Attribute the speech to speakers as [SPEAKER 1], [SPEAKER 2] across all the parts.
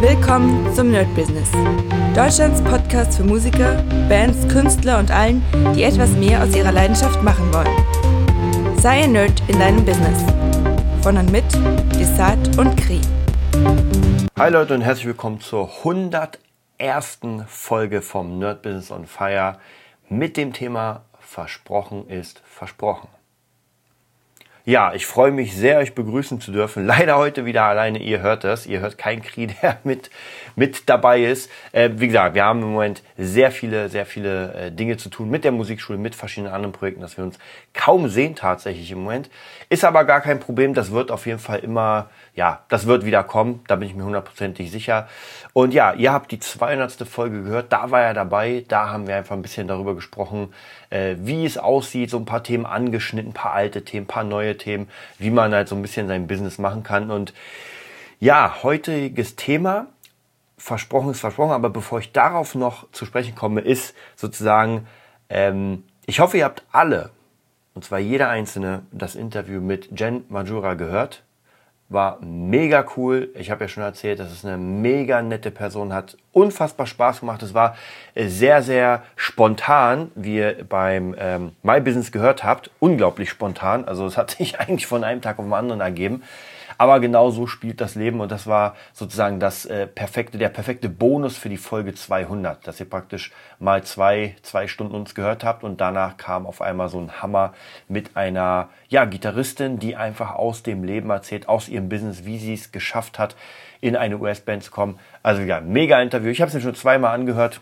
[SPEAKER 1] Willkommen zum Nerd Business. Deutschlands Podcast für Musiker, Bands, Künstler und allen, die etwas mehr aus ihrer Leidenschaft machen wollen. Sei ein Nerd in deinem Business. Von und mit Desart und Kri.
[SPEAKER 2] Hi Leute und herzlich willkommen zur 101. Folge vom Nerd Business on Fire mit dem Thema Versprochen ist versprochen. Ja, ich freue mich sehr, euch begrüßen zu dürfen. Leider heute wieder alleine, ihr hört das. Ihr hört keinen Krieg, der mit, mit dabei ist. Äh, wie gesagt, wir haben im Moment sehr viele, sehr viele äh, Dinge zu tun mit der Musikschule, mit verschiedenen anderen Projekten, dass wir uns kaum sehen tatsächlich im Moment. Ist aber gar kein Problem. Das wird auf jeden Fall immer, ja, das wird wieder kommen. Da bin ich mir hundertprozentig sicher. Und ja, ihr habt die 200. Folge gehört. Da war er dabei. Da haben wir einfach ein bisschen darüber gesprochen, äh, wie es aussieht, so ein paar Themen angeschnitten, ein paar alte Themen, ein paar neue Themen, wie man halt so ein bisschen sein Business machen kann. Und ja, heutiges Thema, versprochen ist versprochen, aber bevor ich darauf noch zu sprechen komme, ist sozusagen, ähm, ich hoffe, ihr habt alle, und zwar jeder einzelne, das Interview mit Jen Majura gehört war mega cool. Ich habe ja schon erzählt, dass es eine mega nette Person hat. Unfassbar Spaß gemacht. Es war sehr, sehr spontan, wie ihr beim ähm, My Business gehört habt. Unglaublich spontan. Also es hat sich eigentlich von einem Tag auf den anderen ergeben. Aber genau so spielt das Leben und das war sozusagen das äh, perfekte, der perfekte Bonus für die Folge 200, dass ihr praktisch mal zwei, zwei Stunden uns gehört habt und danach kam auf einmal so ein Hammer mit einer, ja, Gitarristin, die einfach aus dem Leben erzählt, aus ihrem Business, wie sie es geschafft hat, in eine US-Band zu kommen. Also ja, mega Interview. Ich habe es mir schon zweimal angehört.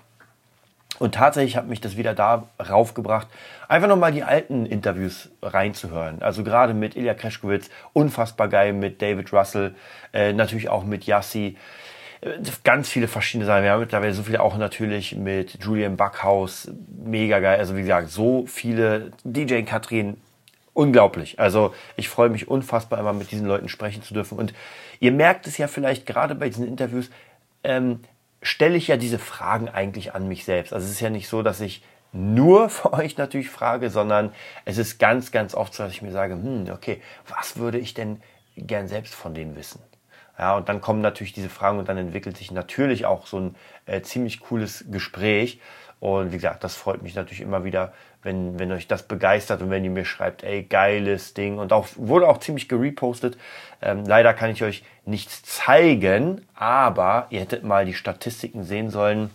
[SPEAKER 2] Und tatsächlich hat mich das wieder darauf gebracht, einfach nochmal die alten Interviews reinzuhören. Also gerade mit Ilya Kreschkowitz, unfassbar geil, mit David Russell, äh, natürlich auch mit Yassi. Äh, ganz viele verschiedene Sachen. Wir haben mittlerweile so viele auch natürlich mit Julian Backhaus, mega geil. Also wie gesagt, so viele. DJ Katrin, unglaublich. Also ich freue mich unfassbar, immer mit diesen Leuten sprechen zu dürfen. Und ihr merkt es ja vielleicht gerade bei diesen Interviews, ähm, stelle ich ja diese Fragen eigentlich an mich selbst. Also es ist ja nicht so, dass ich nur für euch natürlich frage, sondern es ist ganz, ganz oft so, dass ich mir sage, hm, okay, was würde ich denn gern selbst von denen wissen? Ja, und dann kommen natürlich diese Fragen und dann entwickelt sich natürlich auch so ein äh, ziemlich cooles Gespräch. Und wie gesagt, das freut mich natürlich immer wieder, wenn, wenn euch das begeistert und wenn ihr mir schreibt, ey, geiles Ding. Und auch wurde auch ziemlich gerepostet. Ähm, leider kann ich euch nichts zeigen, aber ihr hättet mal die Statistiken sehen sollen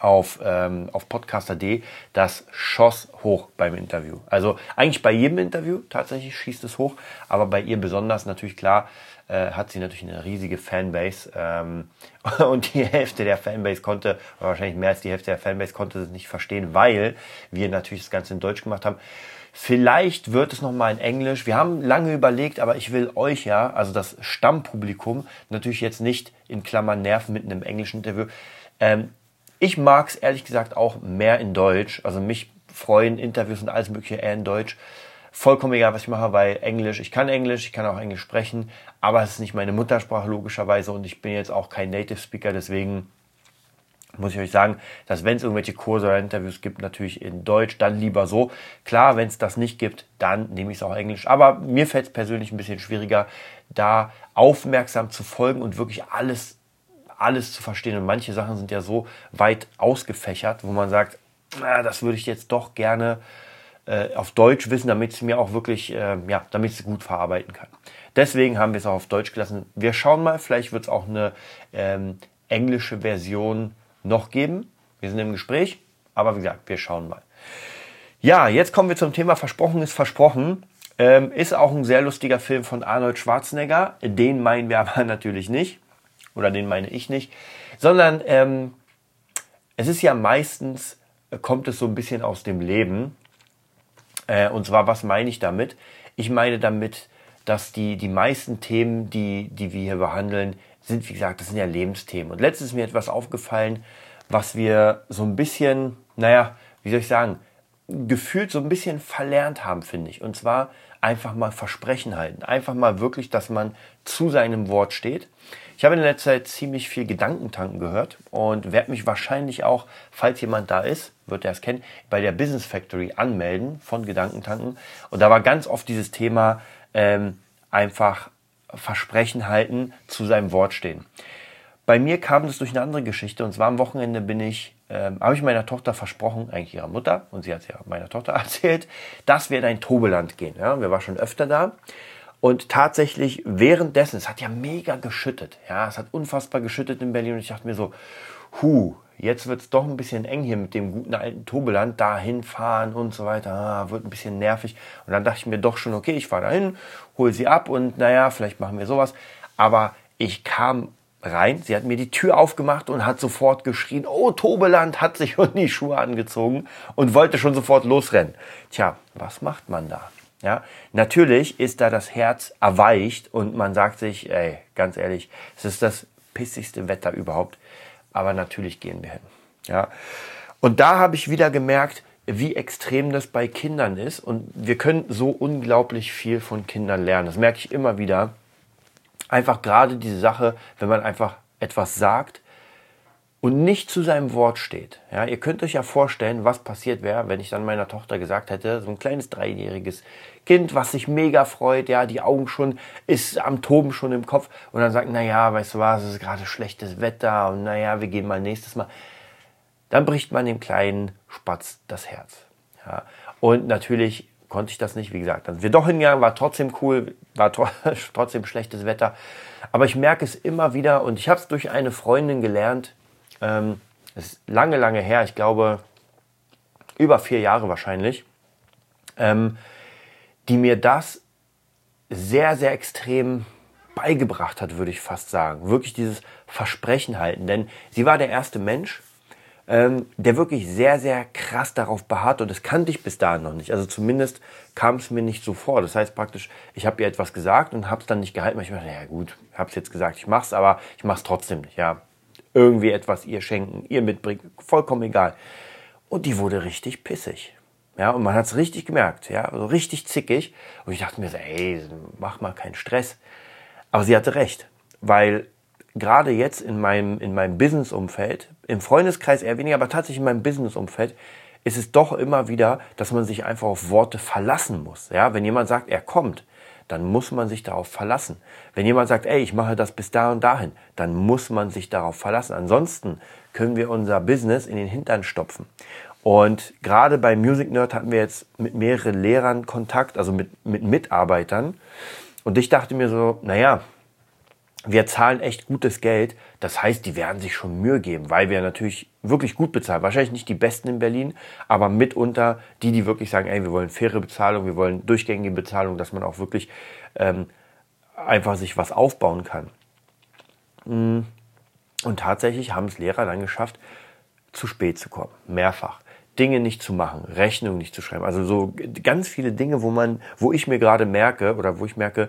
[SPEAKER 2] auf, ähm, auf Podcaster.de, das schoss hoch beim Interview. Also eigentlich bei jedem Interview tatsächlich schießt es hoch, aber bei ihr besonders natürlich klar, äh, hat sie natürlich eine riesige Fanbase ähm, und die Hälfte der Fanbase konnte, wahrscheinlich mehr als die Hälfte der Fanbase konnte es nicht verstehen, weil wir natürlich das Ganze in Deutsch gemacht haben. Vielleicht wird es nochmal in Englisch. Wir haben lange überlegt, aber ich will euch ja, also das Stammpublikum, natürlich jetzt nicht in Klammern nerven mit einem englischen Interview. Ähm, ich mag es ehrlich gesagt auch mehr in Deutsch. Also mich freuen Interviews und alles Mögliche eher in Deutsch vollkommen egal, was ich mache, weil Englisch, ich kann Englisch, ich kann auch Englisch sprechen, aber es ist nicht meine Muttersprache logischerweise und ich bin jetzt auch kein Native Speaker, deswegen muss ich euch sagen, dass wenn es irgendwelche Kurse oder Interviews gibt, natürlich in Deutsch, dann lieber so. Klar, wenn es das nicht gibt, dann nehme ich es auch Englisch. Aber mir fällt es persönlich ein bisschen schwieriger, da aufmerksam zu folgen und wirklich alles, alles zu verstehen. Und manche Sachen sind ja so weit ausgefächert, wo man sagt, na, das würde ich jetzt doch gerne äh, auf Deutsch wissen, damit es mir auch wirklich, äh, ja, damit es gut verarbeiten kann. Deswegen haben wir es auch auf Deutsch gelassen. Wir schauen mal, vielleicht wird es auch eine ähm, englische Version noch geben. Wir sind im Gespräch, aber wie gesagt, wir schauen mal. Ja, jetzt kommen wir zum Thema Versprochen ist versprochen. Ähm, ist auch ein sehr lustiger Film von Arnold Schwarzenegger. Den meinen wir aber natürlich nicht. Oder den meine ich nicht. Sondern ähm, es ist ja meistens, äh, kommt es so ein bisschen aus dem Leben. Äh, und zwar, was meine ich damit? Ich meine damit, dass die, die meisten Themen, die, die wir hier behandeln, sind, wie gesagt, das sind ja Lebensthemen. Und letztens ist mir etwas aufgefallen, was wir so ein bisschen, naja, wie soll ich sagen, gefühlt so ein bisschen verlernt haben, finde ich. Und zwar einfach mal Versprechen halten. Einfach mal wirklich, dass man zu seinem Wort steht. Ich habe in letzter Zeit ziemlich viel Gedankentanken gehört und werde mich wahrscheinlich auch, falls jemand da ist, wird er es kennen, bei der Business Factory anmelden von Gedankentanken. Und da war ganz oft dieses Thema ähm, einfach Versprechen halten, zu seinem Wort stehen. bei mir kam das durch eine andere Geschichte. Und zwar am Wochenende bin ich, ähm, habe ich meiner Tochter versprochen, eigentlich ihrer Mutter, und sie hat es ja meiner Tochter erzählt, dass wir in ein Tobeland gehen. Ja, wir waren schon öfter da. Und tatsächlich währenddessen, es hat ja mega geschüttet. Ja, es hat unfassbar geschüttet in Berlin. Und ich dachte mir so, hu, jetzt wird es doch ein bisschen eng hier mit dem guten alten Tobeland, da hinfahren und so weiter. Ah, wird ein bisschen nervig. Und dann dachte ich mir doch schon, okay, ich fahre dahin, hole sie ab und naja, vielleicht machen wir sowas. Aber ich kam rein, sie hat mir die Tür aufgemacht und hat sofort geschrien, oh, Tobeland, hat sich schon die Schuhe angezogen und wollte schon sofort losrennen. Tja, was macht man da? Ja, natürlich ist da das Herz erweicht und man sagt sich, ey, ganz ehrlich, es ist das pissigste Wetter überhaupt. Aber natürlich gehen wir hin. Ja, und da habe ich wieder gemerkt, wie extrem das bei Kindern ist und wir können so unglaublich viel von Kindern lernen. Das merke ich immer wieder. Einfach gerade diese Sache, wenn man einfach etwas sagt und nicht zu seinem Wort steht. Ja, ihr könnt euch ja vorstellen, was passiert wäre, wenn ich dann meiner Tochter gesagt hätte, so ein kleines dreijähriges Kind, was sich mega freut, ja, die Augen schon, ist am Toben schon im Kopf und dann sagt, naja, weißt du was, es ist gerade schlechtes Wetter und naja, wir gehen mal nächstes Mal. Dann bricht man dem kleinen Spatz das Herz. Ja. Und natürlich konnte ich das nicht, wie gesagt. Dann sind wir doch hingegangen, war trotzdem cool, war trotzdem schlechtes Wetter. Aber ich merke es immer wieder und ich habe es durch eine Freundin gelernt, ähm, das ist lange, lange her, ich glaube über vier Jahre wahrscheinlich, ähm, die mir das sehr, sehr extrem beigebracht hat, würde ich fast sagen. Wirklich dieses Versprechen halten. Denn sie war der erste Mensch, ähm, der wirklich sehr, sehr krass darauf beharrt und das kannte ich bis dahin noch nicht. Also zumindest kam es mir nicht so vor. Das heißt praktisch, ich habe ihr etwas gesagt und habe es dann nicht gehalten, weil ich mir dachte, ja gut, habe es jetzt gesagt, ich mache es, aber ich mache es trotzdem nicht. Ja, irgendwie etwas ihr schenken, ihr mitbringen, vollkommen egal. Und die wurde richtig pissig. Ja, und man hat es richtig gemerkt, ja, also richtig zickig. Und ich dachte mir so, ey, mach mal keinen Stress. Aber sie hatte recht, weil gerade jetzt in meinem, in meinem Business-Umfeld, im Freundeskreis eher weniger, aber tatsächlich in meinem Business-Umfeld, ist es doch immer wieder, dass man sich einfach auf Worte verlassen muss. Ja, wenn jemand sagt, er kommt, dann muss man sich darauf verlassen. Wenn jemand sagt, ey, ich mache das bis da und dahin, dann muss man sich darauf verlassen. Ansonsten können wir unser Business in den Hintern stopfen. Und gerade bei Music Nerd hatten wir jetzt mit mehreren Lehrern Kontakt, also mit, mit Mitarbeitern. Und ich dachte mir so, naja, wir zahlen echt gutes Geld. Das heißt, die werden sich schon Mühe geben, weil wir natürlich wirklich gut bezahlen. Wahrscheinlich nicht die Besten in Berlin, aber mitunter die, die wirklich sagen, ey, wir wollen faire Bezahlung, wir wollen durchgängige Bezahlung, dass man auch wirklich ähm, einfach sich was aufbauen kann. Mm. Und tatsächlich haben es Lehrer dann geschafft, zu spät zu kommen. Mehrfach. Dinge nicht zu machen, Rechnungen nicht zu schreiben. Also so ganz viele Dinge, wo man, wo ich mir gerade merke oder wo ich merke,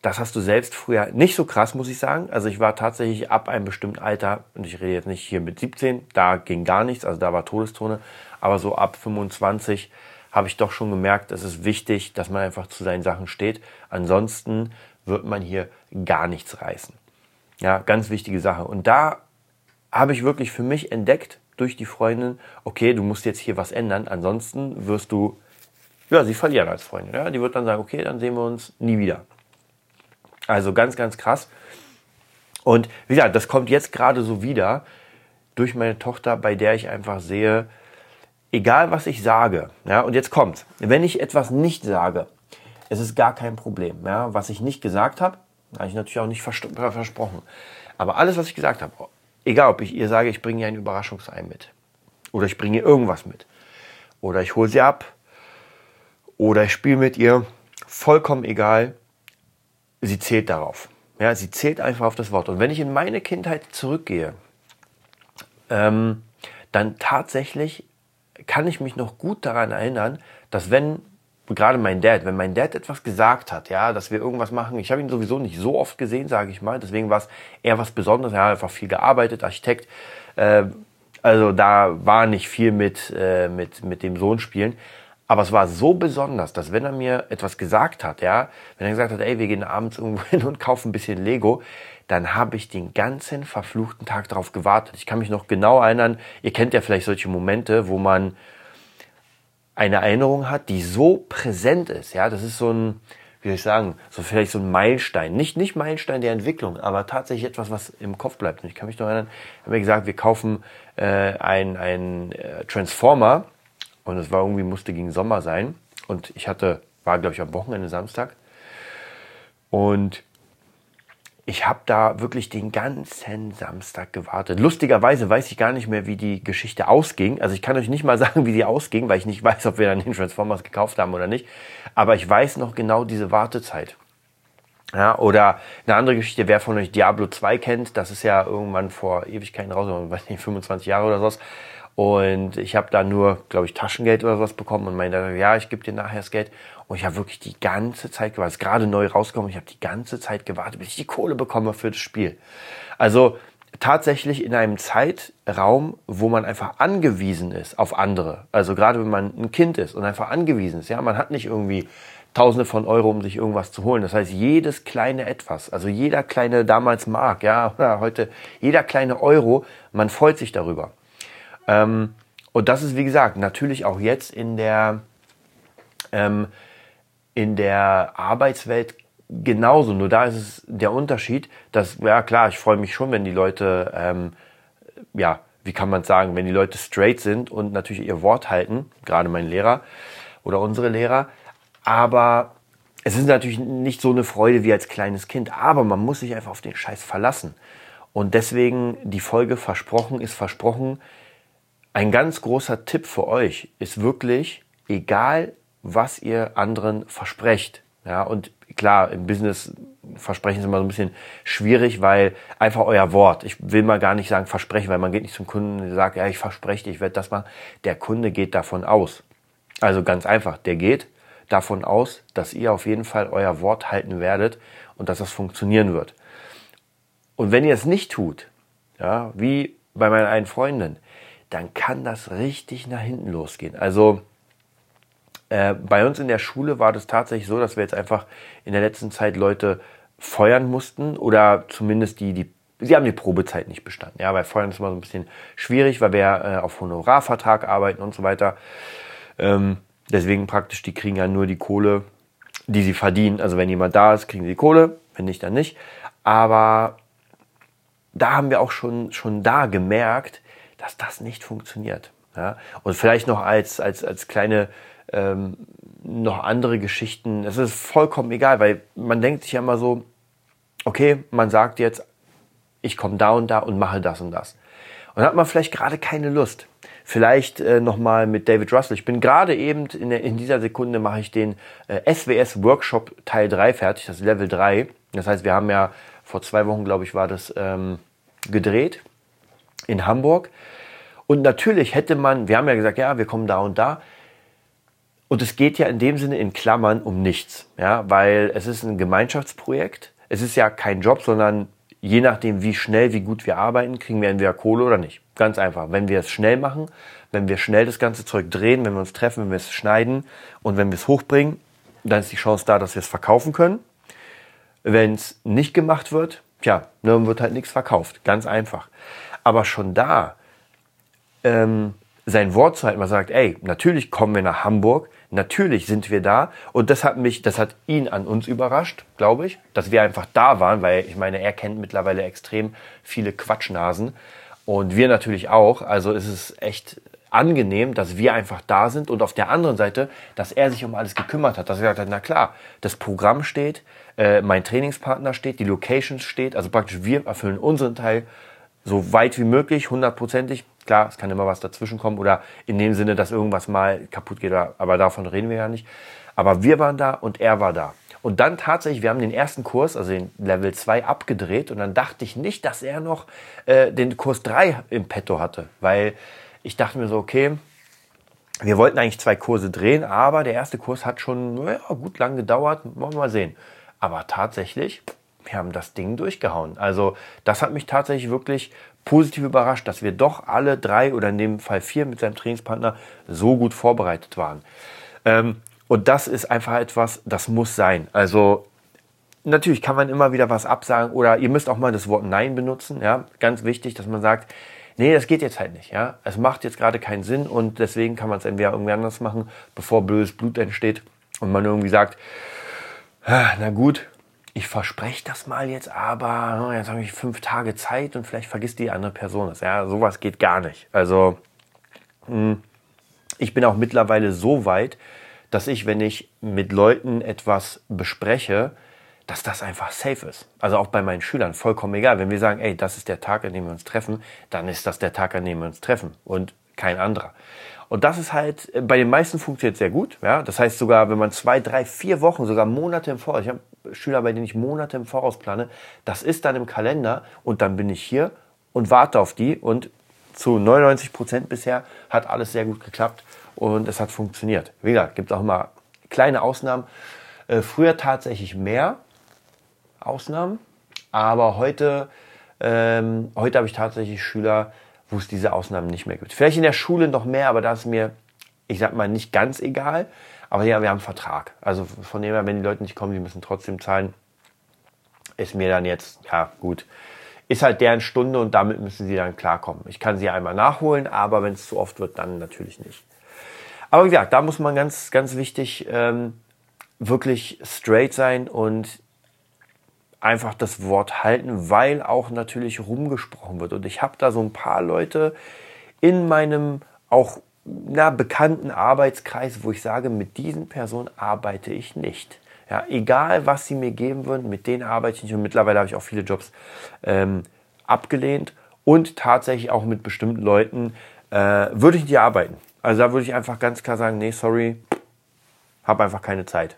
[SPEAKER 2] das hast du selbst früher nicht so krass, muss ich sagen. Also ich war tatsächlich ab einem bestimmten Alter, und ich rede jetzt nicht hier mit 17, da ging gar nichts, also da war Todestone, aber so ab 25 habe ich doch schon gemerkt, es ist wichtig, dass man einfach zu seinen Sachen steht. Ansonsten wird man hier gar nichts reißen. Ja, ganz wichtige Sache. Und da habe ich wirklich für mich entdeckt durch die Freundin, okay, du musst jetzt hier was ändern, ansonsten wirst du, ja, sie verlieren als Freundin. Ja, die wird dann sagen, okay, dann sehen wir uns nie wieder. Also ganz, ganz krass. Und wie gesagt, das kommt jetzt gerade so wieder durch meine Tochter, bei der ich einfach sehe, egal was ich sage, ja, und jetzt kommt, wenn ich etwas nicht sage, es ist gar kein Problem, ja, was ich nicht gesagt habe, habe ich natürlich auch nicht versprochen. Aber alles, was ich gesagt habe, egal ob ich ihr sage, ich bringe ihr ein Überraschungsei mit, oder ich bringe ihr irgendwas mit, oder ich hole sie ab, oder ich spiele mit ihr, vollkommen egal, sie zählt darauf. Ja, sie zählt einfach auf das Wort. Und wenn ich in meine Kindheit zurückgehe, ähm, dann tatsächlich kann ich mich noch gut daran erinnern, dass wenn gerade mein Dad, wenn mein Dad etwas gesagt hat, ja, dass wir irgendwas machen, ich habe ihn sowieso nicht so oft gesehen, sage ich mal, deswegen war es eher was Besonderes, er hat einfach viel gearbeitet, Architekt, äh, also da war nicht viel mit, äh, mit, mit dem Sohn spielen, aber es war so besonders, dass wenn er mir etwas gesagt hat, ja, wenn er gesagt hat, ey, wir gehen abends irgendwo hin und kaufen ein bisschen Lego, dann habe ich den ganzen verfluchten Tag darauf gewartet. Ich kann mich noch genau erinnern, ihr kennt ja vielleicht solche Momente, wo man eine Erinnerung hat, die so präsent ist, ja, das ist so ein, wie soll ich sagen, so vielleicht so ein Meilenstein. Nicht, nicht Meilenstein der Entwicklung, aber tatsächlich etwas, was im Kopf bleibt. Und ich kann mich noch erinnern, haben wir gesagt, wir kaufen äh, ein, ein äh, Transformer und es war irgendwie, musste gegen Sommer sein. Und ich hatte, war glaube ich am Wochenende Samstag. Und ich habe da wirklich den ganzen Samstag gewartet. Lustigerweise weiß ich gar nicht mehr, wie die Geschichte ausging. Also ich kann euch nicht mal sagen, wie die ausging, weil ich nicht weiß, ob wir dann den Transformers gekauft haben oder nicht. Aber ich weiß noch genau diese Wartezeit. Ja, oder eine andere Geschichte, wer von euch Diablo 2 kennt, das ist ja irgendwann vor Ewigkeiten raus, weiß nicht, 25 Jahre oder sowas. Und ich habe da nur, glaube ich, Taschengeld oder sowas bekommen und meinte, ja, ich gebe dir nachher das Geld. Und ich habe wirklich die ganze Zeit gewartet. Gerade neu rausgekommen. Ich habe die ganze Zeit gewartet, bis ich die Kohle bekomme für das Spiel. Also tatsächlich in einem Zeitraum, wo man einfach angewiesen ist auf andere. Also gerade wenn man ein Kind ist und einfach angewiesen ist. Ja, man hat nicht irgendwie Tausende von Euro, um sich irgendwas zu holen. Das heißt, jedes kleine Etwas, also jeder kleine damals Mark, ja, oder heute jeder kleine Euro, man freut sich darüber. Ähm, und das ist, wie gesagt, natürlich auch jetzt in der, ähm, in der Arbeitswelt genauso. Nur da ist es der Unterschied, dass, ja klar, ich freue mich schon, wenn die Leute, ähm, ja, wie kann man sagen, wenn die Leute straight sind und natürlich ihr Wort halten, gerade mein Lehrer oder unsere Lehrer. Aber es ist natürlich nicht so eine Freude wie als kleines Kind. Aber man muss sich einfach auf den Scheiß verlassen. Und deswegen die Folge versprochen ist versprochen. Ein ganz großer Tipp für euch ist wirklich, egal was ihr anderen versprecht. Ja, und klar, im Business Versprechen ist immer so ein bisschen schwierig, weil einfach euer Wort, ich will mal gar nicht sagen Versprechen, weil man geht nicht zum Kunden und sagt, ja, ich verspreche ich werde das machen. Der Kunde geht davon aus. Also ganz einfach, der geht davon aus, dass ihr auf jeden Fall euer Wort halten werdet und dass das funktionieren wird. Und wenn ihr es nicht tut, ja, wie bei meiner einen Freundin, dann kann das richtig nach hinten losgehen. Also äh, bei uns in der Schule war das tatsächlich so, dass wir jetzt einfach in der letzten Zeit Leute feuern mussten oder zumindest die, die sie haben die Probezeit nicht bestanden. Ja, bei Feuern ist immer so ein bisschen schwierig, weil wir äh, auf Honorarvertrag arbeiten und so weiter. Ähm, deswegen praktisch, die kriegen ja nur die Kohle, die sie verdienen. Also wenn jemand da ist, kriegen sie die Kohle, wenn nicht, dann nicht. Aber da haben wir auch schon, schon da gemerkt, dass das nicht funktioniert. Ja? Und vielleicht noch als, als, als kleine ähm, noch andere Geschichten. Es ist vollkommen egal, weil man denkt sich ja immer so, okay, man sagt jetzt, ich komme da und da und mache das und das. Und dann hat man vielleicht gerade keine Lust. Vielleicht äh, nochmal mit David Russell. Ich bin gerade eben in, der, in dieser Sekunde mache ich den äh, SWS Workshop Teil 3 fertig, das Level 3. Das heißt, wir haben ja vor zwei Wochen, glaube ich, war das ähm, gedreht in Hamburg. Und natürlich hätte man, wir haben ja gesagt, ja, wir kommen da und da. Und es geht ja in dem Sinne in Klammern um nichts, ja, weil es ist ein Gemeinschaftsprojekt. Es ist ja kein Job, sondern je nachdem, wie schnell, wie gut wir arbeiten, kriegen wir entweder Kohle oder nicht. Ganz einfach. Wenn wir es schnell machen, wenn wir schnell das ganze Zeug drehen, wenn wir uns treffen, wenn wir es schneiden und wenn wir es hochbringen, dann ist die Chance da, dass wir es verkaufen können. Wenn es nicht gemacht wird, tja, dann wird halt nichts verkauft. Ganz einfach. Aber schon da ähm, sein Wort zu halten, man sagt, ey, natürlich kommen wir nach Hamburg, natürlich sind wir da. Und das hat mich, das hat ihn an uns überrascht, glaube ich, dass wir einfach da waren, weil ich meine, er kennt mittlerweile extrem viele Quatschnasen und wir natürlich auch. Also ist es echt angenehm, dass wir einfach da sind und auf der anderen Seite, dass er sich um alles gekümmert hat, dass er gesagt hat, na klar, das Programm steht, äh, mein Trainingspartner steht, die Location steht, also praktisch wir erfüllen unseren Teil so weit wie möglich, hundertprozentig. Klar, es kann immer was dazwischen kommen oder in dem Sinne, dass irgendwas mal kaputt geht, aber davon reden wir ja nicht. Aber wir waren da und er war da. Und dann tatsächlich, wir haben den ersten Kurs, also den Level 2, abgedreht und dann dachte ich nicht, dass er noch äh, den Kurs 3 im Petto hatte, weil ich dachte mir so, okay, wir wollten eigentlich zwei Kurse drehen, aber der erste Kurs hat schon ja, gut lang gedauert, wollen wir mal sehen. Aber tatsächlich, wir haben das Ding durchgehauen. Also das hat mich tatsächlich wirklich positiv überrascht, dass wir doch alle drei oder in dem Fall vier mit seinem Trainingspartner so gut vorbereitet waren. Ähm, und das ist einfach etwas, das muss sein. Also natürlich kann man immer wieder was absagen oder ihr müsst auch mal das Wort Nein benutzen. Ja, ganz wichtig, dass man sagt, nee, das geht jetzt halt nicht. Ja, es macht jetzt gerade keinen Sinn und deswegen kann man es entweder irgendwie anders machen, bevor blödes Blut entsteht und man irgendwie sagt, Na gut, ich verspreche das mal jetzt, aber oh, jetzt habe ich fünf Tage Zeit und vielleicht vergisst die andere Person das. Ja, sowas geht gar nicht. Also hm, ich bin auch mittlerweile so weit, dass ich, wenn ich mit Leuten etwas bespreche, dass das einfach safe ist. Also auch bei meinen Schülern vollkommen egal. Wenn wir sagen, ey, das ist der Tag, an dem wir uns treffen, dann ist das der Tag, an dem wir uns treffen und kein anderer. Und das ist halt, bei den meisten funktioniert sehr gut. Ja? Das heißt sogar, wenn man zwei, drei, vier Wochen, sogar Monate im Voraus, ich habe Schüler, bei denen ich Monate im Voraus plane, das ist dann im Kalender und dann bin ich hier und warte auf die und zu 99 Prozent bisher hat alles sehr gut geklappt und es hat funktioniert. Wie gesagt, gibt auch mal kleine Ausnahmen. Äh, früher tatsächlich mehr Ausnahmen, aber heute, ähm, heute habe ich tatsächlich Schüler, wo es diese Ausnahmen nicht mehr gibt. Vielleicht in der Schule noch mehr, aber da ist mir, ich sag mal, nicht ganz egal. Aber ja, wir haben einen Vertrag. Also von dem her, wenn die Leute nicht kommen, die müssen trotzdem zahlen. Ist mir dann jetzt, ja gut, ist halt deren Stunde und damit müssen sie dann klarkommen. Ich kann sie einmal nachholen, aber wenn es zu oft wird, dann natürlich nicht. Aber wie gesagt, da muss man ganz, ganz wichtig ähm, wirklich straight sein und einfach das Wort halten, weil auch natürlich rumgesprochen wird. Und ich habe da so ein paar Leute in meinem auch na, bekannten Arbeitskreis, wo ich sage, mit diesen Personen arbeite ich nicht. Ja, egal, was sie mir geben würden, mit denen arbeite ich nicht. Und mittlerweile habe ich auch viele Jobs ähm, abgelehnt und tatsächlich auch mit bestimmten Leuten äh, würde ich nicht arbeiten. Also da würde ich einfach ganz klar sagen, nee, sorry, habe einfach keine Zeit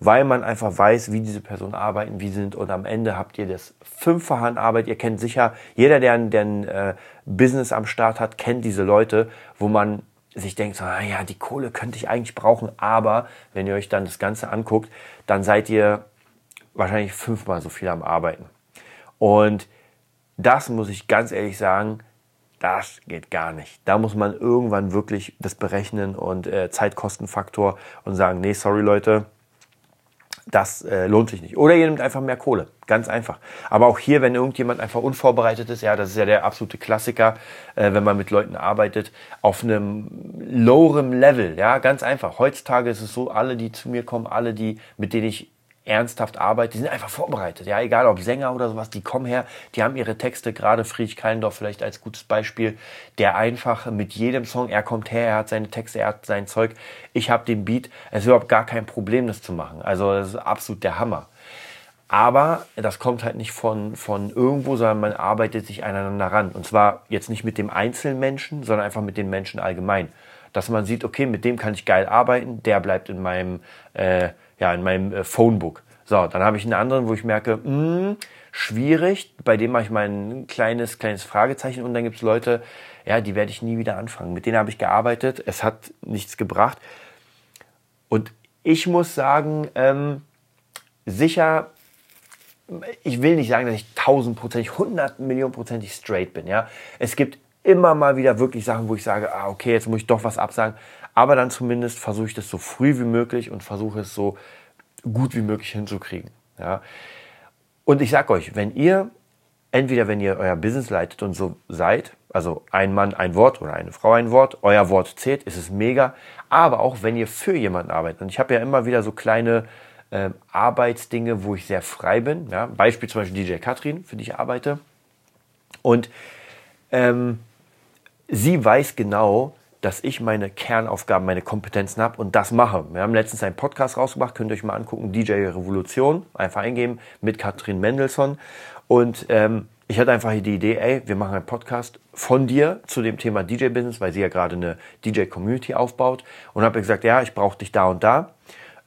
[SPEAKER 2] weil man einfach weiß, wie diese Personen arbeiten, wie sie sind. Und am Ende habt ihr das fünffache an Arbeit. Ihr kennt sicher, jeder, der ein, der ein äh, Business am Start hat, kennt diese Leute, wo man sich denkt, naja, die Kohle könnte ich eigentlich brauchen. Aber wenn ihr euch dann das Ganze anguckt, dann seid ihr wahrscheinlich fünfmal so viel am Arbeiten. Und das muss ich ganz ehrlich sagen, das geht gar nicht. Da muss man irgendwann wirklich das berechnen und äh, Zeitkostenfaktor und sagen, nee, sorry Leute, das äh, lohnt sich nicht. Oder ihr nehmt einfach mehr Kohle. Ganz einfach. Aber auch hier, wenn irgendjemand einfach unvorbereitet ist, ja, das ist ja der absolute Klassiker, äh, wenn man mit Leuten arbeitet, auf einem lowerem Level, ja, ganz einfach. Heutzutage ist es so, alle, die zu mir kommen, alle, die, mit denen ich ernsthaft arbeitet, die sind einfach vorbereitet. Ja, egal ob Sänger oder sowas, die kommen her, die haben ihre Texte, gerade Friedrich Kallendorf vielleicht als gutes Beispiel, der einfach mit jedem Song, er kommt her, er hat seine Texte, er hat sein Zeug, ich habe den Beat, es ist überhaupt gar kein Problem, das zu machen. Also das ist absolut der Hammer. Aber das kommt halt nicht von, von irgendwo, sondern man arbeitet sich aneinander ran. Und zwar jetzt nicht mit dem Einzelmenschen, sondern einfach mit den Menschen allgemein. Dass man sieht, okay, mit dem kann ich geil arbeiten, der bleibt in meinem äh, ja, in meinem äh, Phonebook. So, dann habe ich einen anderen, wo ich merke, mh, hm, schwierig, bei dem mache ich mal ein kleines, kleines Fragezeichen und dann gibt es Leute, ja, die werde ich nie wieder anfangen. Mit denen habe ich gearbeitet, es hat nichts gebracht. Und ich muss sagen, ähm, sicher, ich will nicht sagen, dass ich tausendprozentig, hundert Millionenprozentig straight bin, ja. Es gibt immer mal wieder wirklich Sachen, wo ich sage, ah, okay, jetzt muss ich doch was absagen. Aber dann zumindest versuche ich das so früh wie möglich und versuche es so gut wie möglich hinzukriegen. Ja. Und ich sage euch, wenn ihr, entweder wenn ihr euer Business leitet und so seid, also ein Mann ein Wort oder eine Frau ein Wort, euer Wort zählt, ist es mega. Aber auch wenn ihr für jemanden arbeitet. Und ich habe ja immer wieder so kleine äh, Arbeitsdinge, wo ich sehr frei bin. Ja. Beispiel zum Beispiel DJ Katrin, für die ich arbeite. Und ähm, sie weiß genau, dass ich meine Kernaufgaben, meine Kompetenzen habe und das mache. Wir haben letztens einen Podcast rausgebracht, könnt ihr euch mal angucken, DJ Revolution, einfach eingeben mit Katrin Mendelssohn. Und ähm, ich hatte einfach die Idee, ey, wir machen einen Podcast von dir zu dem Thema DJ-Business, weil sie ja gerade eine DJ-Community aufbaut. Und habe gesagt, ja, ich brauche dich da und da.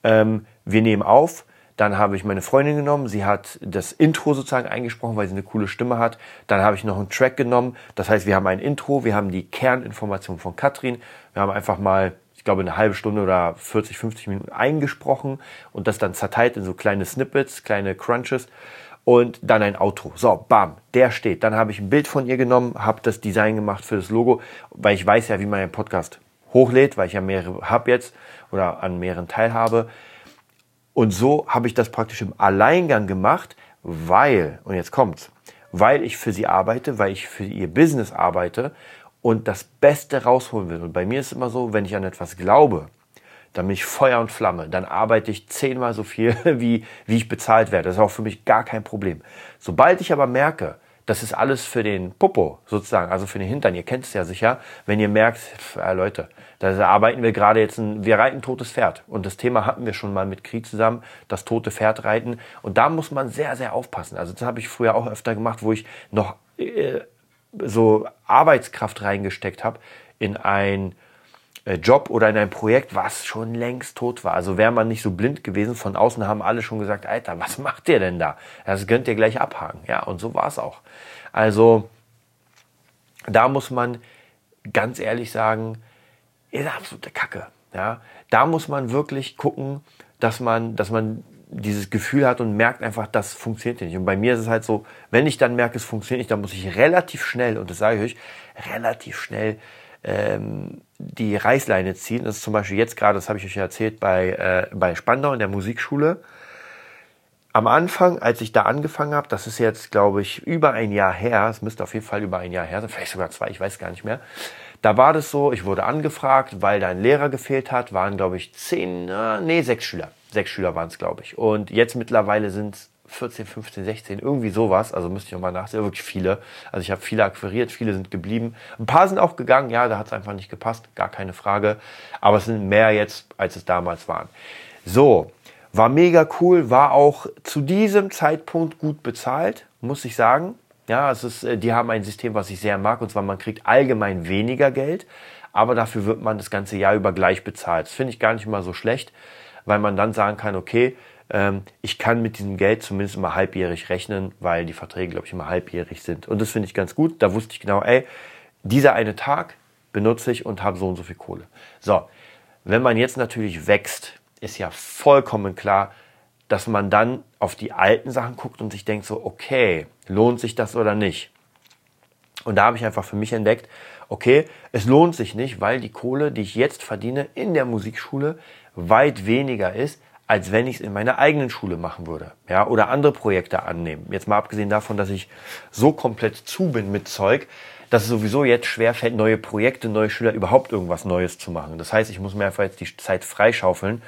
[SPEAKER 2] Ähm, wir nehmen auf dann habe ich meine Freundin genommen, sie hat das Intro sozusagen eingesprochen, weil sie eine coole Stimme hat. Dann habe ich noch einen Track genommen. Das heißt, wir haben ein Intro, wir haben die Kerninformation von Katrin. Wir haben einfach mal, ich glaube, eine halbe Stunde oder 40, 50 Minuten eingesprochen und das dann zerteilt in so kleine Snippets, kleine Crunches und dann ein Outro. So, bam, der steht. Dann habe ich ein Bild von ihr genommen, habe das Design gemacht für das Logo, weil ich weiß ja, wie man einen Podcast hochlädt, weil ich ja mehrere habe jetzt oder an mehreren teilhabe. Und so habe ich das praktisch im Alleingang gemacht, weil, und jetzt kommt's, weil ich für sie arbeite, weil ich für ihr Business arbeite und das Beste rausholen will. Und bei mir ist es immer so, wenn ich an etwas glaube, dann bin ich Feuer und Flamme. Dann arbeite ich zehnmal so viel, wie, wie ich bezahlt werde. Das ist auch für mich gar kein Problem. Sobald ich aber merke, das ist alles für den Popo sozusagen, also für den Hintern. Ihr kennt es ja sicher, wenn ihr merkt, äh, Leute, da arbeiten wir gerade jetzt, ein, wir reiten totes Pferd. Und das Thema hatten wir schon mal mit Krieg zusammen, das tote Pferd reiten. Und da muss man sehr, sehr aufpassen. Also das habe ich früher auch öfter gemacht, wo ich noch äh, so Arbeitskraft reingesteckt habe in ein Job oder in ein Projekt, was schon längst tot war. Also wäre man nicht so blind gewesen, von außen haben alle schon gesagt, Alter, was macht ihr denn da? Das könnt ihr gleich abhaken. Ja, und so war es auch. Also da muss man ganz ehrlich sagen, ist absolute Kacke. Ja, da muss man wirklich gucken, dass man, dass man dieses Gefühl hat und merkt einfach, das funktioniert nicht. Und bei mir ist es halt so, wenn ich dann merke, es funktioniert nicht, dann muss ich relativ schnell, und das sage ich euch, relativ schnell ähm, die Reißleine ziehen. Das ist zum Beispiel jetzt gerade, das habe ich euch erzählt, bei, äh, bei Spandau in der Musikschule. Am Anfang, als ich da angefangen habe, das ist jetzt, glaube ich, über ein Jahr her, es müsste auf jeden Fall über ein Jahr her sein, vielleicht sogar zwei, ich weiß gar nicht mehr. Da war das so, ich wurde angefragt, weil da ein Lehrer gefehlt hat, waren, glaube ich, zehn, äh, nee, sechs Schüler. Sechs Schüler waren es, glaube ich. Und jetzt mittlerweile sind es 14, 15, 16, irgendwie sowas. Also müsste ich nochmal nachsehen. Wirklich viele. Also ich habe viele akquiriert, viele sind geblieben. Ein paar sind auch gegangen. Ja, da hat es einfach nicht gepasst. Gar keine Frage. Aber es sind mehr jetzt, als es damals waren. So. War mega cool, war auch zu diesem Zeitpunkt gut bezahlt, muss ich sagen. Ja, es ist, äh, die haben ein System, was ich sehr mag, und zwar man kriegt allgemein weniger Geld, aber dafür wird man das ganze Jahr über gleich bezahlt. Das finde ich gar nicht mal so schlecht, weil man dann sagen kann, okay, ich kann mit diesem Geld zumindest immer halbjährig rechnen, weil die Verträge, glaube ich, immer halbjährig sind. Und das finde ich ganz gut. Da wusste ich genau, ey, dieser eine Tag benutze ich und habe so und so viel Kohle. So, wenn man jetzt natürlich wächst, ist ja vollkommen klar, dass man dann auf die alten Sachen guckt und sich denkt so, okay, lohnt sich das oder nicht? Und da habe ich einfach für mich entdeckt, okay, es lohnt sich nicht, weil die Kohle, die ich jetzt verdiene in der Musikschule, weit weniger ist, als wenn ich es in meiner eigenen Schule machen würde. Ja, oder andere Projekte annehmen. Jetzt mal abgesehen davon, dass ich so komplett zu bin mit Zeug, dass es sowieso jetzt schwer fällt, neue Projekte, neue Schüler überhaupt irgendwas Neues zu machen. Das heißt, ich muss mir einfach jetzt die Zeit freischaufeln,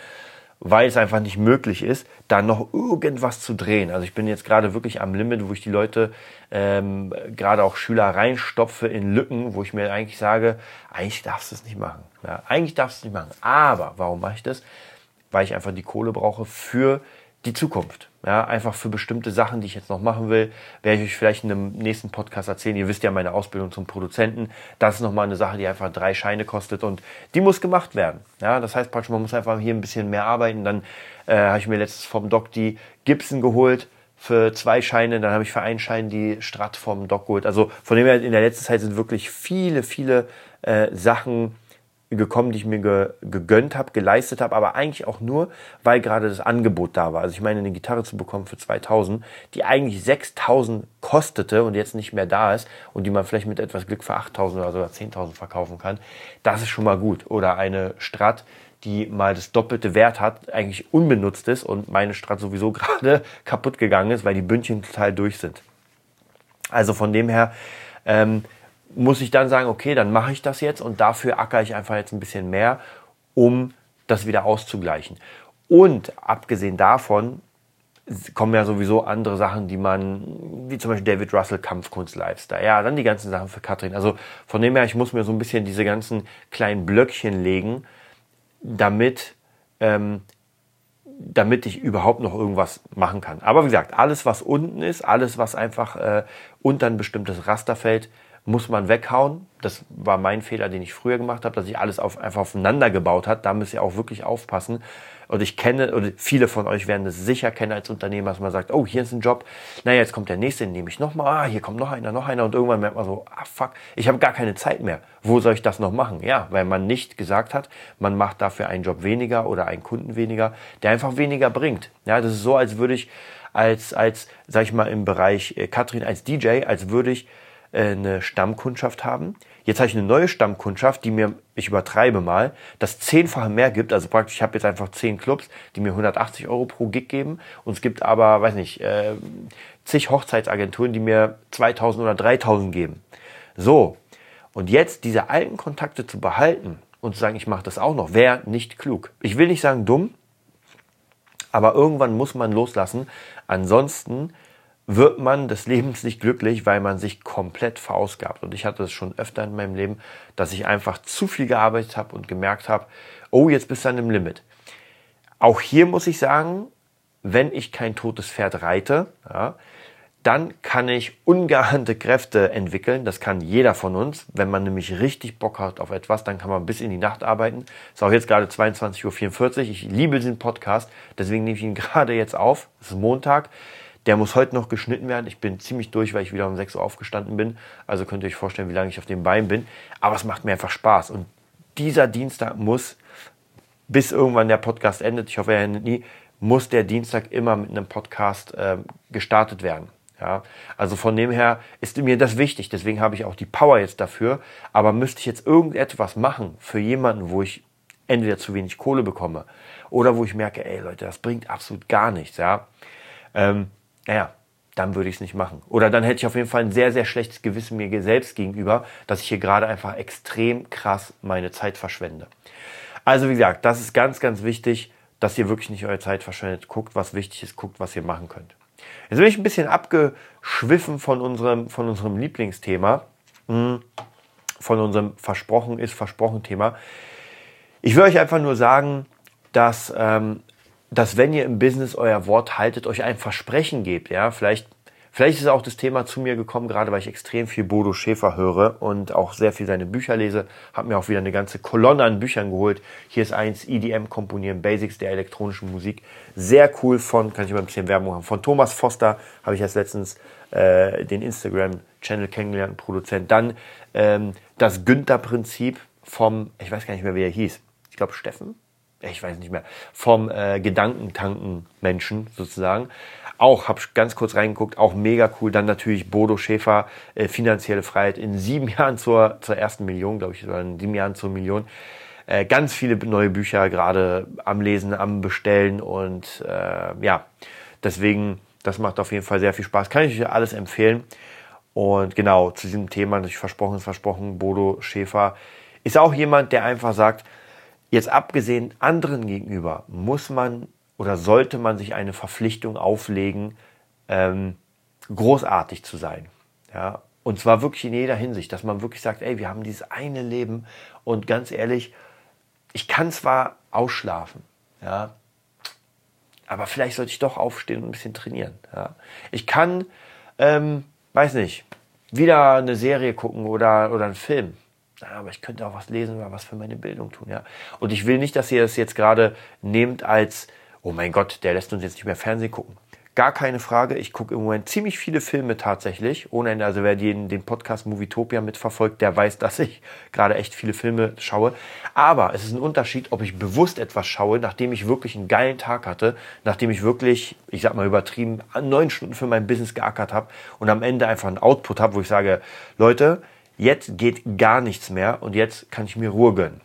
[SPEAKER 2] weil es einfach nicht möglich ist, da noch irgendwas zu drehen. Also ich bin jetzt gerade wirklich am Limit, wo ich die Leute, ähm, gerade auch Schüler reinstopfe in Lücken, wo ich mir eigentlich sage, eigentlich darfst du es nicht machen. Ja, eigentlich darfst du es nicht machen. Aber warum mache ich das? Weil ich einfach die Kohle brauche für die Zukunft. Ja, einfach für bestimmte Sachen, die ich jetzt noch machen will, werde ich euch vielleicht in einem nächsten Podcast erzählen. Ihr wisst ja meine Ausbildung zum Produzenten. Das ist nochmal eine Sache, die einfach drei Scheine kostet und die muss gemacht werden. Ja, das heißt praktisch, man muss einfach hier ein bisschen mehr arbeiten. Dann äh, habe ich mir letztes vom Doc die Gibson geholt für zwei Scheine. Dann habe ich für einen Schein die Strat vom Doc geholt. Also von dem her in der letzten Zeit sind wirklich viele, viele äh, Sachen gekommen, die ich mir ge gegönnt habe, geleistet habe, aber eigentlich auch nur, weil gerade das Angebot da war. Also ich meine, eine Gitarre zu bekommen für 2000, die eigentlich 6000 kostete und jetzt nicht mehr da ist und die man vielleicht mit etwas Glück für 8000 oder sogar 10.000 verkaufen kann, das ist schon mal gut. Oder eine Strat, die mal das doppelte Wert hat, eigentlich unbenutzt ist und meine Strat sowieso gerade kaputt gegangen ist, weil die Bündchen total durch sind. Also von dem her, ähm, muss ich dann sagen, okay, dann mache ich das jetzt und dafür acker ich einfach jetzt ein bisschen mehr, um das wieder auszugleichen. Und abgesehen davon kommen ja sowieso andere Sachen, die man, wie zum Beispiel David Russell Kampfkunst Lifestyle, ja, dann die ganzen Sachen für Katrin. Also von dem her, ich muss mir so ein bisschen diese ganzen kleinen Blöckchen legen, damit, ähm, damit ich überhaupt noch irgendwas machen kann. Aber wie gesagt, alles was unten ist, alles was einfach äh, unter ein bestimmtes Raster fällt, muss man weghauen. Das war mein Fehler, den ich früher gemacht habe, dass ich alles auf, einfach aufeinander gebaut hat. Da müsst ihr auch wirklich aufpassen. Und ich kenne, oder viele von euch werden es sicher kennen als Unternehmer, dass man sagt, oh, hier ist ein Job. Naja, jetzt kommt der nächste, den nehme ich nochmal. Ah, hier kommt noch einer, noch einer. Und irgendwann merkt man so, ah, fuck, ich habe gar keine Zeit mehr. Wo soll ich das noch machen? Ja, weil man nicht gesagt hat, man macht dafür einen Job weniger oder einen Kunden weniger, der einfach weniger bringt. Ja, das ist so, als würde ich als, als, sag ich mal, im Bereich äh, Katrin als DJ, als würde ich eine Stammkundschaft haben. Jetzt habe ich eine neue Stammkundschaft, die mir, ich übertreibe mal, das zehnfache mehr gibt. Also praktisch, ich habe jetzt einfach zehn Clubs, die mir 180 Euro pro Gig geben. Und es gibt aber, weiß nicht, äh, zig Hochzeitsagenturen, die mir 2000 oder 3000 geben. So. Und jetzt diese alten Kontakte zu behalten, und zu sagen, ich mache das auch noch, wäre nicht klug. Ich will nicht sagen dumm, aber irgendwann muss man loslassen. Ansonsten wird man des Lebens nicht glücklich, weil man sich komplett verausgabt. Und ich hatte es schon öfter in meinem Leben, dass ich einfach zu viel gearbeitet habe und gemerkt habe, oh, jetzt bist du an dem Limit. Auch hier muss ich sagen, wenn ich kein totes Pferd reite, ja, dann kann ich ungeahnte Kräfte entwickeln. Das kann jeder von uns. Wenn man nämlich richtig Bock hat auf etwas, dann kann man bis in die Nacht arbeiten. Ist auch jetzt gerade 22.44 Uhr. Ich liebe diesen Podcast, deswegen nehme ich ihn gerade jetzt auf. Es ist Montag. Der muss heute noch geschnitten werden. Ich bin ziemlich durch, weil ich wieder um 6 Uhr aufgestanden bin. Also könnt ihr euch vorstellen, wie lange ich auf dem Bein bin. Aber es macht mir einfach Spaß. Und dieser Dienstag muss, bis irgendwann der Podcast endet, ich hoffe, er endet nie, muss der Dienstag immer mit einem Podcast äh, gestartet werden. Ja, also von dem her ist mir das wichtig. Deswegen habe ich auch die Power jetzt dafür. Aber müsste ich jetzt irgendetwas machen für jemanden, wo ich entweder zu wenig Kohle bekomme oder wo ich merke, ey Leute, das bringt absolut gar nichts, ja, ähm, naja, dann würde ich es nicht machen. Oder dann hätte ich auf jeden Fall ein sehr, sehr schlechtes Gewissen mir selbst gegenüber, dass ich hier gerade einfach extrem krass meine Zeit verschwende. Also wie gesagt, das ist ganz, ganz wichtig, dass ihr wirklich nicht eure Zeit verschwendet. Guckt, was wichtig ist, guckt, was ihr machen könnt. Jetzt bin ich ein bisschen abgeschwiffen von unserem, von unserem Lieblingsthema, hm, von unserem Versprochen ist Versprochen Thema. Ich will euch einfach nur sagen, dass, ähm, dass wenn ihr im Business euer Wort haltet, euch ein Versprechen gebt, ja, vielleicht Vielleicht ist auch das Thema zu mir gekommen, gerade weil ich extrem viel Bodo Schäfer höre und auch sehr viel seine Bücher lese. Habe mir auch wieder eine ganze Kolonne an Büchern geholt. Hier ist eins, EDM Komponieren, Basics der elektronischen Musik. Sehr cool von, kann ich mal ein bisschen Werbung haben, von Thomas Foster habe ich erst letztens äh, den Instagram-Channel kennengelernt, Produzent. Dann ähm, das Günther-Prinzip vom, ich weiß gar nicht mehr, wie er hieß. Ich glaube Steffen, ich weiß nicht mehr, vom äh, Gedankentanken-Menschen sozusagen. Auch, habe ganz kurz reingeguckt, auch mega cool. Dann natürlich Bodo Schäfer, äh, finanzielle Freiheit in sieben Jahren zur, zur ersten Million, glaube ich, oder in sieben Jahren zur Million. Äh, ganz viele neue Bücher gerade am Lesen, am Bestellen und äh, ja, deswegen, das macht auf jeden Fall sehr viel Spaß. Kann ich euch alles empfehlen. Und genau, zu diesem Thema, natürlich versprochen ist versprochen, Bodo Schäfer ist auch jemand, der einfach sagt, jetzt abgesehen anderen gegenüber, muss man oder sollte man sich eine Verpflichtung auflegen, ähm, großartig zu sein. Ja? Und zwar wirklich in jeder Hinsicht, dass man wirklich sagt, ey, wir haben dieses eine Leben und ganz ehrlich, ich kann zwar ausschlafen, ja, aber vielleicht sollte ich doch aufstehen und ein bisschen trainieren. Ja. Ich kann, ähm, weiß nicht, wieder eine Serie gucken oder, oder einen Film. Aber ich könnte auch was lesen oder was für meine Bildung tun. Ja. Und ich will nicht, dass ihr das jetzt gerade nehmt als oh mein Gott, der lässt uns jetzt nicht mehr Fernsehen gucken. Gar keine Frage. Ich gucke im Moment ziemlich viele Filme tatsächlich. Ohne Ende. Also wer den, den Podcast Movietopia mitverfolgt, der weiß, dass ich gerade echt viele Filme schaue. Aber es ist ein Unterschied, ob ich bewusst etwas schaue, nachdem ich wirklich einen geilen Tag hatte, nachdem ich wirklich, ich sag mal übertrieben, neun Stunden für mein Business geackert habe und am Ende einfach einen Output habe, wo ich sage, Leute, jetzt geht gar nichts mehr und jetzt kann ich mir Ruhe gönnen.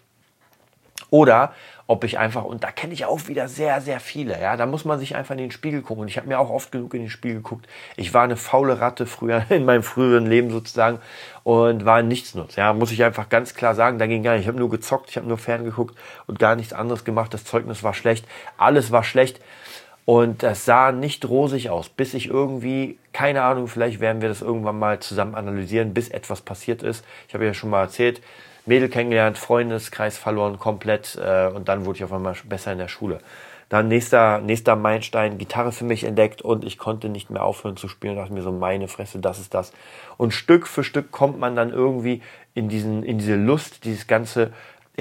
[SPEAKER 2] Oder ob ich einfach, und da kenne ich auch wieder sehr, sehr viele, ja, da muss man sich einfach in den Spiegel gucken. Und ich habe mir auch oft genug in den Spiegel geguckt. Ich war eine faule Ratte früher, in meinem früheren Leben sozusagen und war ein Nichtsnutz, ja, muss ich einfach ganz klar sagen, da ging gar nicht. Ich habe nur gezockt, ich habe nur ferngeguckt und gar nichts anderes gemacht. Das Zeugnis war schlecht, alles war schlecht. Und das sah nicht rosig aus, bis ich irgendwie, keine Ahnung, vielleicht werden wir das irgendwann mal zusammen analysieren, bis etwas passiert ist. Ich habe ja schon mal erzählt, Mädel kennengelernt, Freundeskreis verloren komplett äh, und dann wurde ich auf einmal besser in der Schule. Dann nächster, nächster Meilenstein, Gitarre für mich entdeckt und ich konnte nicht mehr aufhören zu spielen. dachte mir so, meine Fresse, das ist das. Und Stück für Stück kommt man dann irgendwie in diesen, in diese Lust, dieses Ganze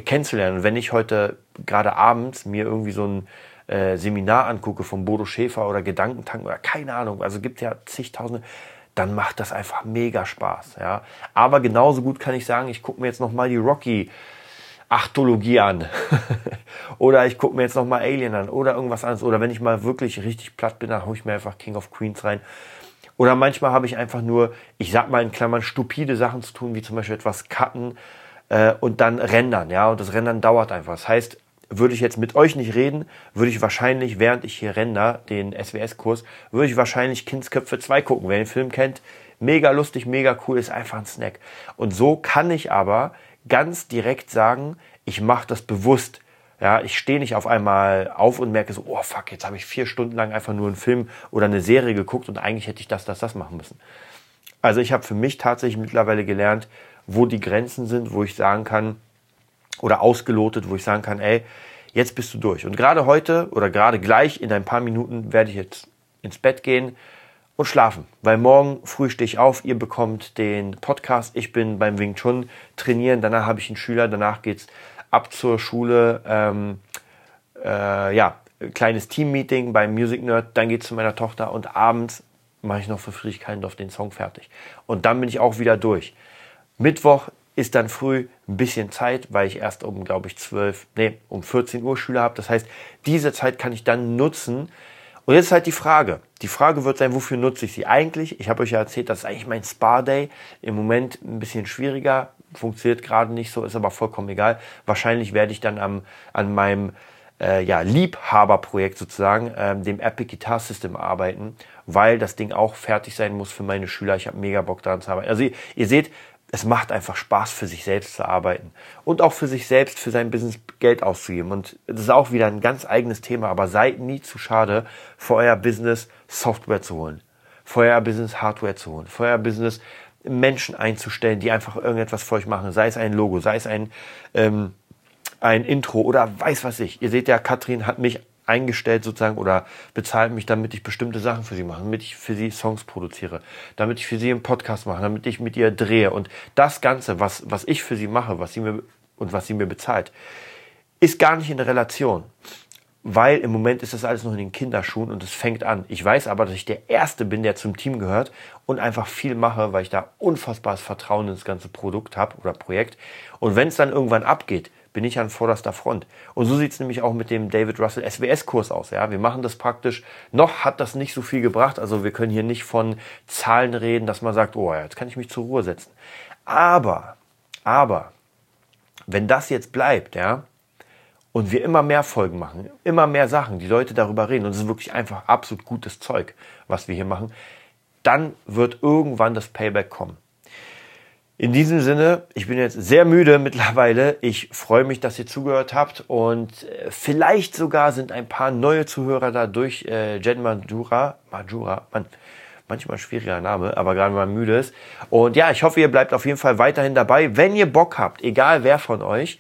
[SPEAKER 2] kennenzulernen. Und wenn ich heute gerade abends mir irgendwie so ein äh, Seminar angucke von Bodo Schäfer oder Gedankentank oder keine Ahnung, also gibt ja zigtausende, dann macht das einfach mega Spaß. Ja. Aber genauso gut kann ich sagen, ich gucke mir jetzt nochmal die Rocky Achtologie an. oder ich gucke mir jetzt nochmal Alien an oder irgendwas anderes. Oder wenn ich mal wirklich richtig platt bin, dann hole ich mir einfach King of Queens rein. Oder manchmal habe ich einfach nur, ich sag mal in Klammern, stupide Sachen zu tun, wie zum Beispiel etwas cutten äh, und dann rendern. Ja, und das Rendern dauert einfach. Das heißt, würde ich jetzt mit euch nicht reden, würde ich wahrscheinlich, während ich hier render, den SWS-Kurs, würde ich wahrscheinlich Kindsköpfe 2 gucken. Wer den Film kennt, mega lustig, mega cool, ist einfach ein Snack. Und so kann ich aber ganz direkt sagen, ich mache das bewusst. Ja, ich stehe nicht auf einmal auf und merke so, oh fuck, jetzt habe ich vier Stunden lang einfach nur einen Film oder eine Serie geguckt und eigentlich hätte ich das, das, das machen müssen. Also ich habe für mich tatsächlich mittlerweile gelernt, wo die Grenzen sind, wo ich sagen kann, oder ausgelotet, wo ich sagen kann, ey, jetzt bist du durch. Und gerade heute oder gerade gleich in ein paar Minuten werde ich jetzt ins Bett gehen und schlafen. Weil morgen früh stehe ich auf, ihr bekommt den Podcast, ich bin beim Wing Chun trainieren, danach habe ich einen Schüler, danach geht's ab zur Schule, ähm, äh, ja, kleines Team-Meeting beim Music Nerd, dann geht's zu meiner Tochter und abends mache ich noch für Friedrich Keindorf den Song fertig. Und dann bin ich auch wieder durch. Mittwoch ist dann früh ein bisschen Zeit, weil ich erst um, glaube ich, 12, nee, um 14 Uhr Schüler habe. Das heißt, diese Zeit kann ich dann nutzen. Und jetzt ist halt die Frage. Die Frage wird sein, wofür nutze ich sie eigentlich? Ich habe euch ja erzählt, das ist eigentlich mein Spa-Day. Im Moment ein bisschen schwieriger, funktioniert gerade nicht so, ist aber vollkommen egal. Wahrscheinlich werde ich dann am, an meinem äh, ja, Liebhaberprojekt sozusagen, ähm, dem Epic Guitar System arbeiten, weil das Ding auch fertig sein muss für meine Schüler. Ich habe mega Bock daran zu arbeiten. Also ihr, ihr seht, es macht einfach Spaß, für sich selbst zu arbeiten und auch für sich selbst, für sein Business Geld auszugeben. Und das ist auch wieder ein ganz eigenes Thema, aber seid nie zu schade, für euer Business Software zu holen, für euer Business Hardware zu holen, für euer Business Menschen einzustellen, die einfach irgendetwas für euch machen, sei es ein Logo, sei es ein, ähm, ein Intro oder weiß was ich. Ihr seht ja, Katrin hat mich eingestellt sozusagen oder bezahlt mich, damit ich bestimmte Sachen für sie mache, damit ich für sie Songs produziere, damit ich für sie einen Podcast mache, damit ich mit ihr drehe. Und das Ganze, was, was ich für sie mache, was sie mir und was sie mir bezahlt, ist gar nicht in der Relation. Weil im Moment ist das alles noch in den Kinderschuhen und es fängt an. Ich weiß aber, dass ich der Erste bin, der zum Team gehört und einfach viel mache, weil ich da unfassbares Vertrauen ins ganze Produkt habe oder Projekt. Und wenn es dann irgendwann abgeht, bin ich an vorderster Front. Und so sieht es nämlich auch mit dem David Russell SWS-Kurs aus. Ja, wir machen das praktisch. Noch hat das nicht so viel gebracht. Also wir können hier nicht von Zahlen reden, dass man sagt, oh, jetzt kann ich mich zur Ruhe setzen. Aber, aber, wenn das jetzt bleibt, ja, und wir immer mehr Folgen machen, immer mehr Sachen, die Leute darüber reden, und es ist wirklich einfach absolut gutes Zeug, was wir hier machen, dann wird irgendwann das Payback kommen. In diesem Sinne, ich bin jetzt sehr müde mittlerweile. Ich freue mich, dass ihr zugehört habt und äh, vielleicht sogar sind ein paar neue Zuhörer da durch äh, Jen Majura. Majura, man, manchmal schwieriger Name, aber gerade mal müde ist. Und ja, ich hoffe, ihr bleibt auf jeden Fall weiterhin dabei. Wenn ihr Bock habt, egal wer von euch,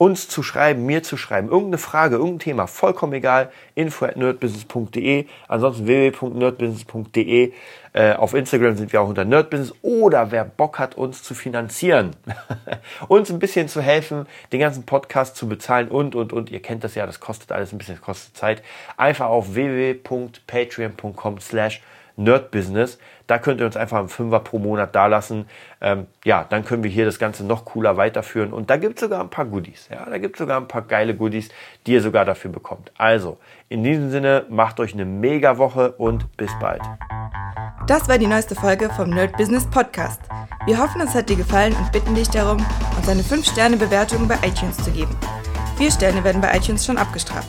[SPEAKER 2] uns zu schreiben, mir zu schreiben, irgendeine Frage, irgendein Thema, vollkommen egal, info at nerdbusiness.de, ansonsten www.nerdbusiness.de, äh, auf Instagram sind wir auch unter nerdbusiness. Oder wer Bock hat, uns zu finanzieren, uns ein bisschen zu helfen, den ganzen Podcast zu bezahlen und, und, und, ihr kennt das ja, das kostet alles ein bisschen, das kostet Zeit, einfach auf www.patreon.com slash Nerd-Business. Da könnt ihr uns einfach einen Fünfer pro Monat dalassen. Ähm, ja, dann können wir hier das Ganze noch cooler weiterführen. Und da gibt es sogar ein paar Goodies. Ja, da gibt es sogar ein paar geile Goodies, die ihr sogar dafür bekommt. Also, in diesem Sinne, macht euch eine mega Woche und bis bald.
[SPEAKER 1] Das war die neueste Folge vom Nerd Business Podcast. Wir hoffen, es hat dir gefallen und bitten dich darum, uns eine 5-Sterne-Bewertung bei iTunes zu geben. Vier Sterne werden bei iTunes schon abgestraft.